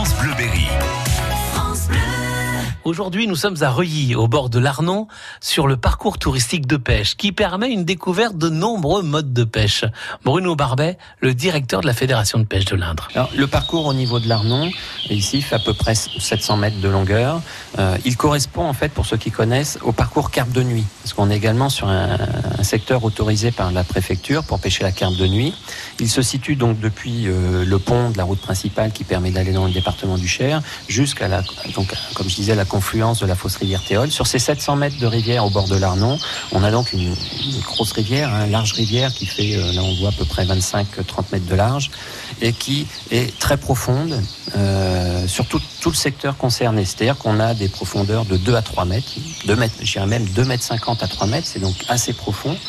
France Bleu Berry. Aujourd'hui, nous sommes à Reuilly, au bord de l'Arnon, sur le parcours touristique de pêche, qui permet une découverte de nombreux modes de pêche. Bruno Barbet, le directeur de la Fédération de pêche de l'Indre. Alors, le parcours au niveau de l'Arnon, ici, fait à peu près 700 mètres de longueur. Euh, il correspond, en fait, pour ceux qui connaissent, au parcours carpe de nuit. Parce qu'on est également sur un, un, secteur autorisé par la préfecture pour pêcher la carpe de nuit. Il se situe donc depuis euh, le pont de la route principale qui permet d'aller dans le département du Cher jusqu'à la, donc, comme je disais, la confluence de la fosse rivière Théol. Sur ces 700 mètres de rivière au bord de l'Arnon, on a donc une, une grosse rivière, une hein, large rivière qui fait, euh, là on voit à peu près 25-30 mètres de large et qui est très profonde euh, sur tout, tout, le secteur concerné. C'est-à-dire qu'on a des profondeurs de 2 à 3 mètres, 2 mètres, je dirais même 2 mètres 50 à 3 mètres, c'est donc assez profond né?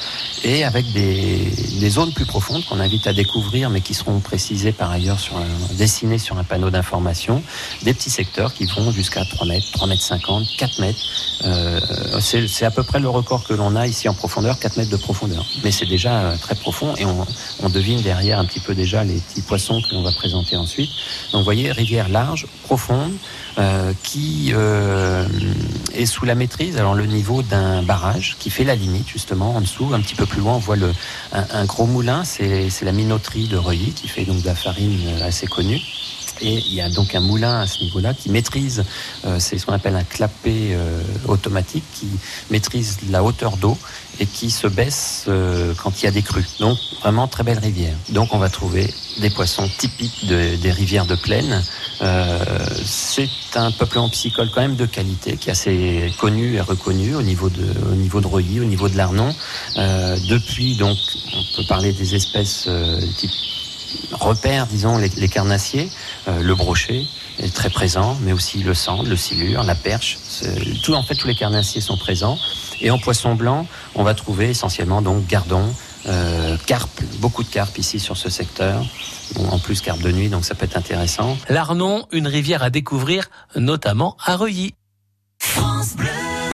Et avec des, zones plus profondes qu'on invite à découvrir mais qui seront précisées par ailleurs sur un, dessinées sur un panneau d'information, des petits secteurs qui vont jusqu'à 3 mètres, 3 mètres 50, 4 mètres. Euh, c'est à peu près le record que l'on a ici en profondeur, 4 mètres de profondeur. Mais c'est déjà euh, très profond et on, devine derrière un petit peu déjà les petits poissons que l'on va présenter ensuite. Donc vous voyez, rivière large, profonde, euh, qui est sous la maîtrise, alors le niveau d'un barrage qui fait la limite justement en dessous, un petit peu plus loin, on voit le, un, un gros moulin, c'est la minoterie de Reuilly qui fait donc de la farine assez connue. Et il y a donc un moulin à ce niveau-là qui maîtrise, euh, c'est ce qu'on appelle un clapet euh, automatique, qui maîtrise la hauteur d'eau et qui se baisse euh, quand il y a des crues. Donc vraiment très belle rivière. Donc on va trouver des poissons typiques de, des rivières de plaine. c'est un peuplement piscicole quand même de qualité, qui est assez connu et reconnu au niveau de, au niveau de Reuilly, au niveau de l'Arnon. depuis donc, on peut parler des espèces type repères, disons, les, les carnassiers, euh, le brochet est très présent, mais aussi le sand, le silure, la perche. Tout, en fait, tous les carnassiers sont présents. Et en poisson blanc, on va trouver essentiellement donc gardon, euh, carpe, beaucoup de carpe ici sur ce secteur. Bon, en plus carpe de nuit, donc ça peut être intéressant. L'Arnon, une rivière à découvrir, notamment à Reuilly. France Bleu.